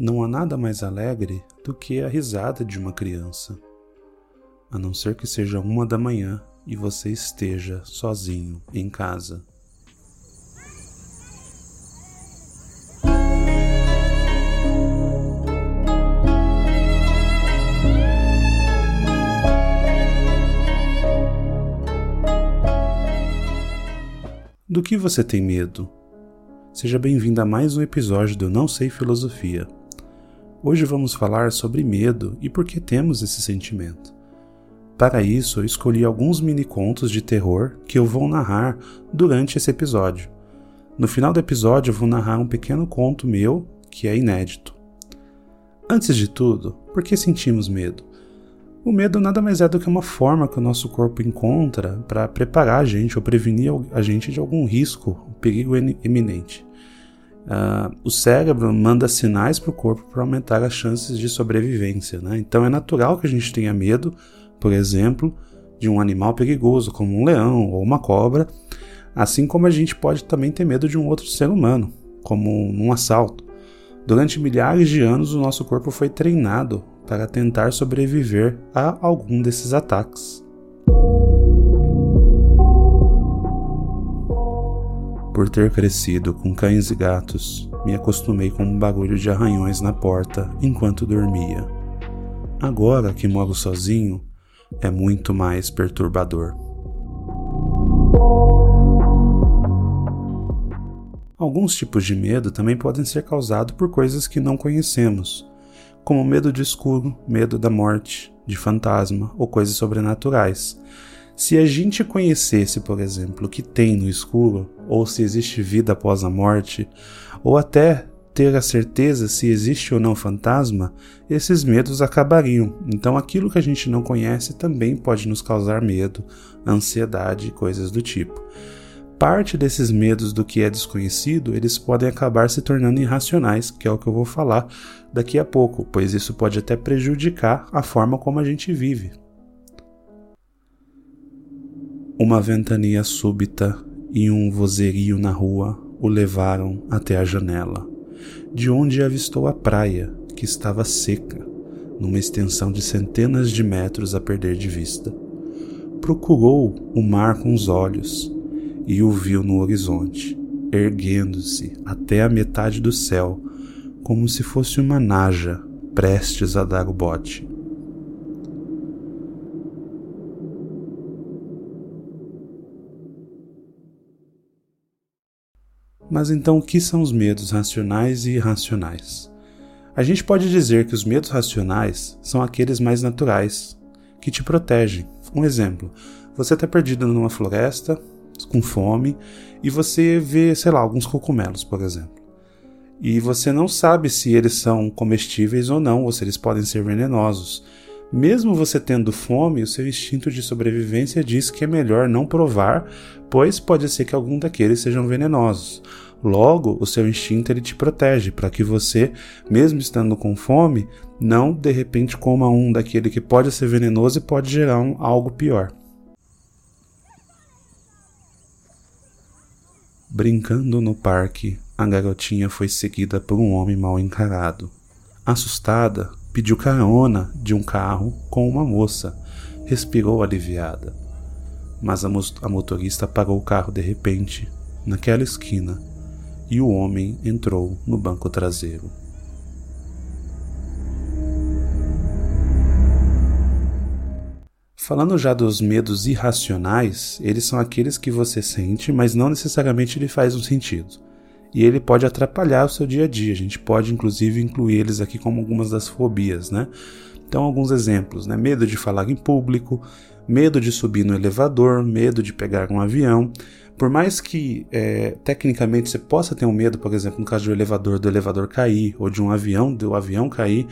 Não há nada mais alegre do que a risada de uma criança, a não ser que seja uma da manhã e você esteja sozinho em casa. Do que você tem medo? Seja bem-vindo a mais um episódio do Não Sei Filosofia. Hoje vamos falar sobre medo e por que temos esse sentimento. Para isso, eu escolhi alguns mini contos de terror que eu vou narrar durante esse episódio. No final do episódio, eu vou narrar um pequeno conto meu que é inédito. Antes de tudo, por que sentimos medo? O medo nada mais é do que uma forma que o nosso corpo encontra para preparar a gente ou prevenir a gente de algum risco, perigo iminente. Uh, o cérebro manda sinais para o corpo para aumentar as chances de sobrevivência. Né? Então é natural que a gente tenha medo, por exemplo, de um animal perigoso, como um leão ou uma cobra, assim como a gente pode também ter medo de um outro ser humano, como um assalto. Durante milhares de anos, o nosso corpo foi treinado para tentar sobreviver a algum desses ataques. Por ter crescido com cães e gatos, me acostumei com um barulho de arranhões na porta enquanto dormia. Agora que moro sozinho, é muito mais perturbador. Alguns tipos de medo também podem ser causados por coisas que não conhecemos, como medo de escuro, medo da morte, de fantasma ou coisas sobrenaturais. Se a gente conhecesse, por exemplo, o que tem no escuro, ou se existe vida após a morte, ou até ter a certeza se existe ou não fantasma, esses medos acabariam. Então, aquilo que a gente não conhece também pode nos causar medo, ansiedade e coisas do tipo. Parte desses medos do que é desconhecido, eles podem acabar se tornando irracionais, que é o que eu vou falar daqui a pouco, pois isso pode até prejudicar a forma como a gente vive. Uma ventania súbita e um vozerio na rua o levaram até a janela, de onde avistou a praia, que estava seca, numa extensão de centenas de metros a perder de vista. Procurou o mar com os olhos e o viu no horizonte, erguendo-se até a metade do céu, como se fosse uma naja prestes a dar o bote. Mas então o que são os medos racionais e irracionais? A gente pode dizer que os medos racionais são aqueles mais naturais, que te protegem. Um exemplo: você está perdido numa floresta, com fome, e você vê, sei lá, alguns cogumelos, por exemplo. E você não sabe se eles são comestíveis ou não, ou se eles podem ser venenosos. Mesmo você tendo fome, o seu instinto de sobrevivência diz que é melhor não provar, pois pode ser que algum daqueles sejam venenosos. Logo, o seu instinto ele te protege para que você, mesmo estando com fome, não de repente coma um daquele que pode ser venenoso e pode gerar um, algo pior. Brincando no parque, a garotinha foi seguida por um homem mal encarado. Assustada, pediu carona de um carro com uma moça. Respirou aliviada. Mas a, a motorista parou o carro de repente, naquela esquina, e o homem entrou no banco traseiro. Falando já dos medos irracionais, eles são aqueles que você sente, mas não necessariamente ele faz um sentido e ele pode atrapalhar o seu dia a dia. A gente pode inclusive incluir eles aqui como algumas das fobias, né? Então, alguns exemplos, né? Medo de falar em público, medo de subir no elevador, medo de pegar um avião. Por mais que é, tecnicamente você possa ter um medo, por exemplo, no caso do elevador, do elevador cair, ou de um avião, do avião cair,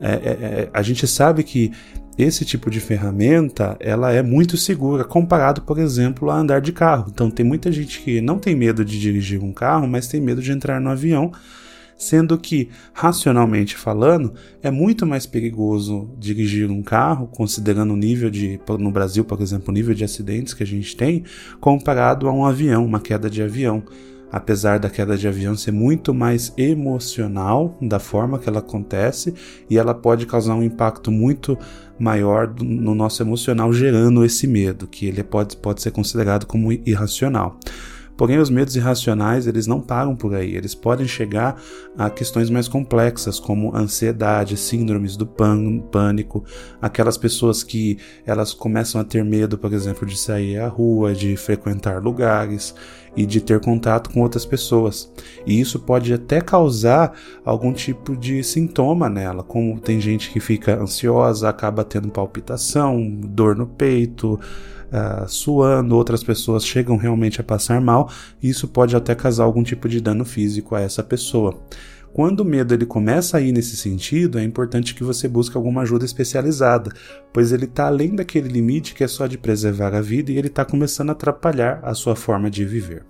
é, é, é a gente sabe que esse tipo de ferramenta ela é muito segura comparado, por exemplo, a andar de carro. Então tem muita gente que não tem medo de dirigir um carro, mas tem medo de entrar no avião, sendo que racionalmente falando é muito mais perigoso dirigir um carro, considerando o nível de no Brasil, por exemplo, o nível de acidentes que a gente tem, comparado a um avião, uma queda de avião. Apesar da queda de avião ser muito mais emocional da forma que ela acontece e ela pode causar um impacto muito maior no nosso emocional, gerando esse medo, que ele pode, pode ser considerado como irracional. Porém, os medos irracionais, eles não param por aí, eles podem chegar a questões mais complexas, como ansiedade, síndromes do pânico, aquelas pessoas que elas começam a ter medo, por exemplo, de sair à rua, de frequentar lugares e de ter contato com outras pessoas. E isso pode até causar algum tipo de sintoma nela, como tem gente que fica ansiosa, acaba tendo palpitação, dor no peito, uh, suando, outras pessoas chegam realmente a passar mal, e isso pode até causar algum tipo de dano físico a essa pessoa. Quando o medo ele começa a ir nesse sentido, é importante que você busque alguma ajuda especializada, pois ele está além daquele limite que é só de preservar a vida e ele está começando a atrapalhar a sua forma de viver.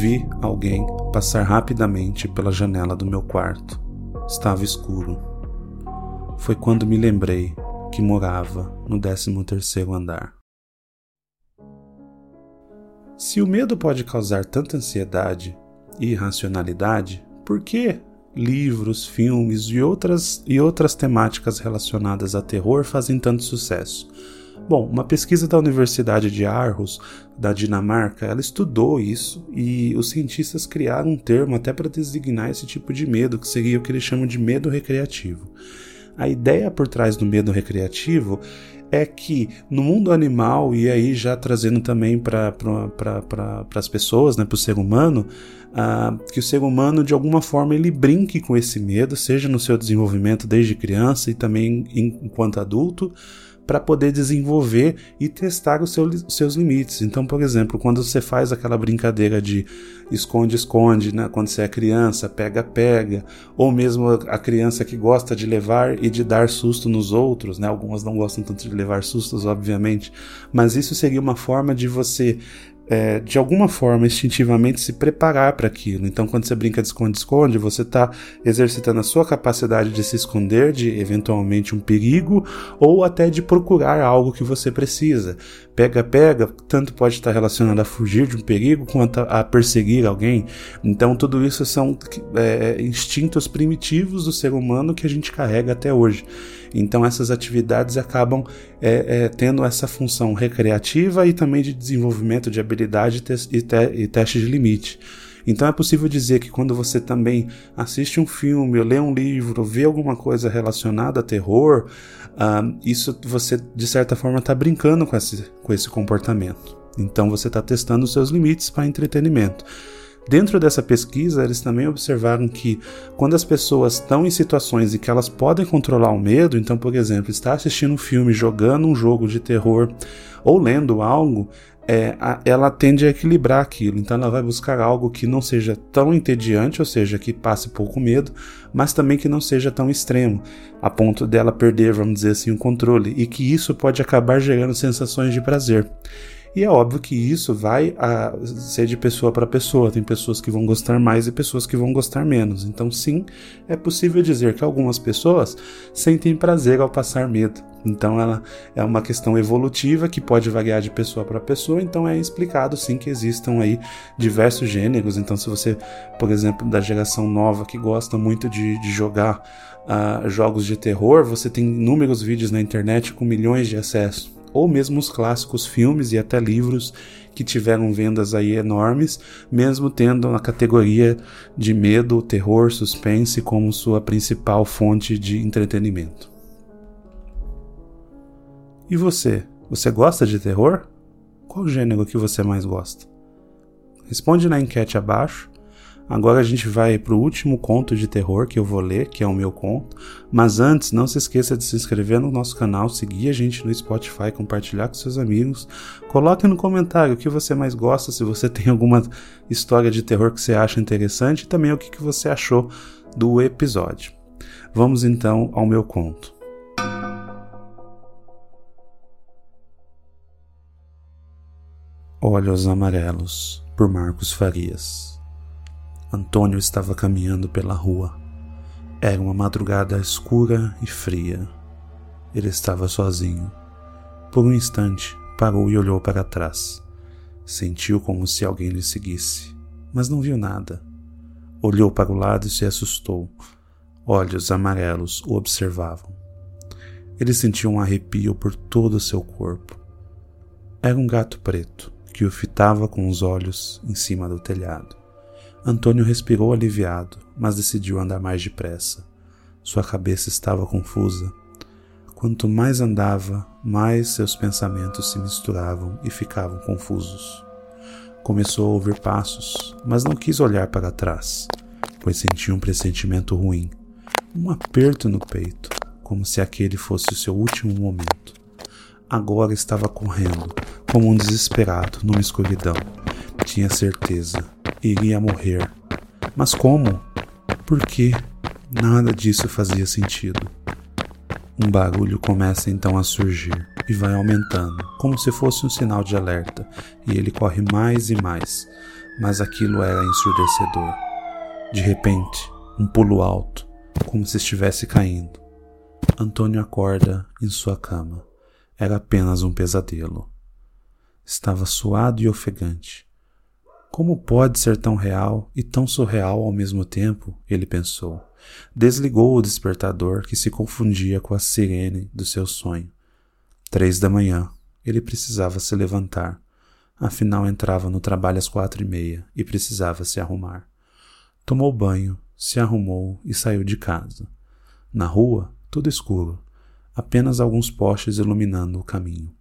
Vi alguém passar rapidamente pela janela do meu quarto. Estava escuro. Foi quando me lembrei que morava no 13º andar. Se o medo pode causar tanta ansiedade e irracionalidade, por que livros, filmes e outras, e outras temáticas relacionadas a terror fazem tanto sucesso? Bom, uma pesquisa da Universidade de Aarhus, da Dinamarca, ela estudou isso e os cientistas criaram um termo até para designar esse tipo de medo, que seria o que eles chamam de medo recreativo. A ideia por trás do medo recreativo é que no mundo animal, e aí já trazendo também para pra, as pessoas, né, para o ser humano, uh, que o ser humano de alguma forma ele brinque com esse medo, seja no seu desenvolvimento desde criança e também enquanto adulto, para poder desenvolver e testar os seus, seus limites. Então, por exemplo, quando você faz aquela brincadeira de esconde-esconde, né? quando você é criança, pega-pega, ou mesmo a criança que gosta de levar e de dar susto nos outros, né? algumas não gostam tanto de levar sustos, obviamente, mas isso seria uma forma de você é, de alguma forma, instintivamente se preparar para aquilo. Então, quando você brinca de esconde-esconde, você está exercitando a sua capacidade de se esconder de eventualmente um perigo ou até de procurar algo que você precisa. Pega-pega, tanto pode estar relacionado a fugir de um perigo quanto a perseguir alguém. Então, tudo isso são é, instintos primitivos do ser humano que a gente carrega até hoje. Então essas atividades acabam é, é, tendo essa função recreativa e também de desenvolvimento de habilidade e, te e teste de limite. Então é possível dizer que quando você também assiste um filme, lê um livro, vê alguma coisa relacionada a terror, uh, isso você de certa forma está brincando com esse, com esse comportamento. Então você está testando os seus limites para entretenimento. Dentro dessa pesquisa, eles também observaram que quando as pessoas estão em situações em que elas podem controlar o medo, então, por exemplo, está assistindo um filme, jogando um jogo de terror ou lendo algo, é, a, ela tende a equilibrar aquilo. Então, ela vai buscar algo que não seja tão entediante, ou seja, que passe pouco medo, mas também que não seja tão extremo, a ponto dela perder, vamos dizer assim, o controle, e que isso pode acabar gerando sensações de prazer. E é óbvio que isso vai a, ser de pessoa para pessoa. Tem pessoas que vão gostar mais e pessoas que vão gostar menos. Então, sim, é possível dizer que algumas pessoas sentem prazer ao passar medo. Então, ela é uma questão evolutiva que pode variar de pessoa para pessoa. Então, é explicado sim que existam aí diversos gêneros. Então, se você, por exemplo, da geração nova que gosta muito de, de jogar uh, jogos de terror, você tem inúmeros vídeos na internet com milhões de acessos ou mesmo os clássicos filmes e até livros que tiveram vendas aí enormes, mesmo tendo a categoria de medo, terror, suspense como sua principal fonte de entretenimento. E você? Você gosta de terror? Qual gênero que você mais gosta? Responde na enquete abaixo Agora a gente vai para o último conto de terror que eu vou ler, que é o meu conto. Mas antes, não se esqueça de se inscrever no nosso canal, seguir a gente no Spotify, compartilhar com seus amigos. Coloque no comentário o que você mais gosta, se você tem alguma história de terror que você acha interessante e também o que você achou do episódio. Vamos então ao meu conto. Olhos Amarelos, por Marcos Farias. Antônio estava caminhando pela rua. Era uma madrugada escura e fria. Ele estava sozinho. Por um instante, parou e olhou para trás. Sentiu como se alguém lhe seguisse, mas não viu nada. Olhou para o lado e se assustou. Olhos amarelos o observavam. Ele sentiu um arrepio por todo o seu corpo. Era um gato preto que o fitava com os olhos em cima do telhado. Antônio respirou aliviado, mas decidiu andar mais depressa. Sua cabeça estava confusa. Quanto mais andava, mais seus pensamentos se misturavam e ficavam confusos. Começou a ouvir passos, mas não quis olhar para trás, pois sentia um pressentimento ruim, um aperto no peito, como se aquele fosse o seu último momento. Agora estava correndo, como um desesperado, numa escuridão. Tinha certeza, iria morrer. Mas como? Por quê? Nada disso fazia sentido. Um barulho começa então a surgir e vai aumentando, como se fosse um sinal de alerta, e ele corre mais e mais, mas aquilo era ensurdecedor. De repente, um pulo alto, como se estivesse caindo. Antônio acorda em sua cama. Era apenas um pesadelo. Estava suado e ofegante. Como pode ser tão real e tão surreal ao mesmo tempo? Ele pensou. Desligou o despertador que se confundia com a sirene do seu sonho. Três da manhã. Ele precisava se levantar. Afinal, entrava no trabalho às quatro e meia e precisava se arrumar. Tomou banho, se arrumou e saiu de casa. Na rua, tudo escuro, apenas alguns postes iluminando o caminho.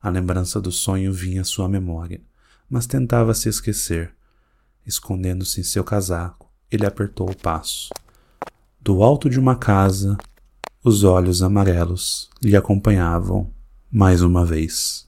A lembrança do sonho vinha à sua memória, mas tentava se esquecer. Escondendo-se em seu casaco, ele apertou o passo. Do alto de uma casa, os olhos amarelos lhe acompanhavam mais uma vez.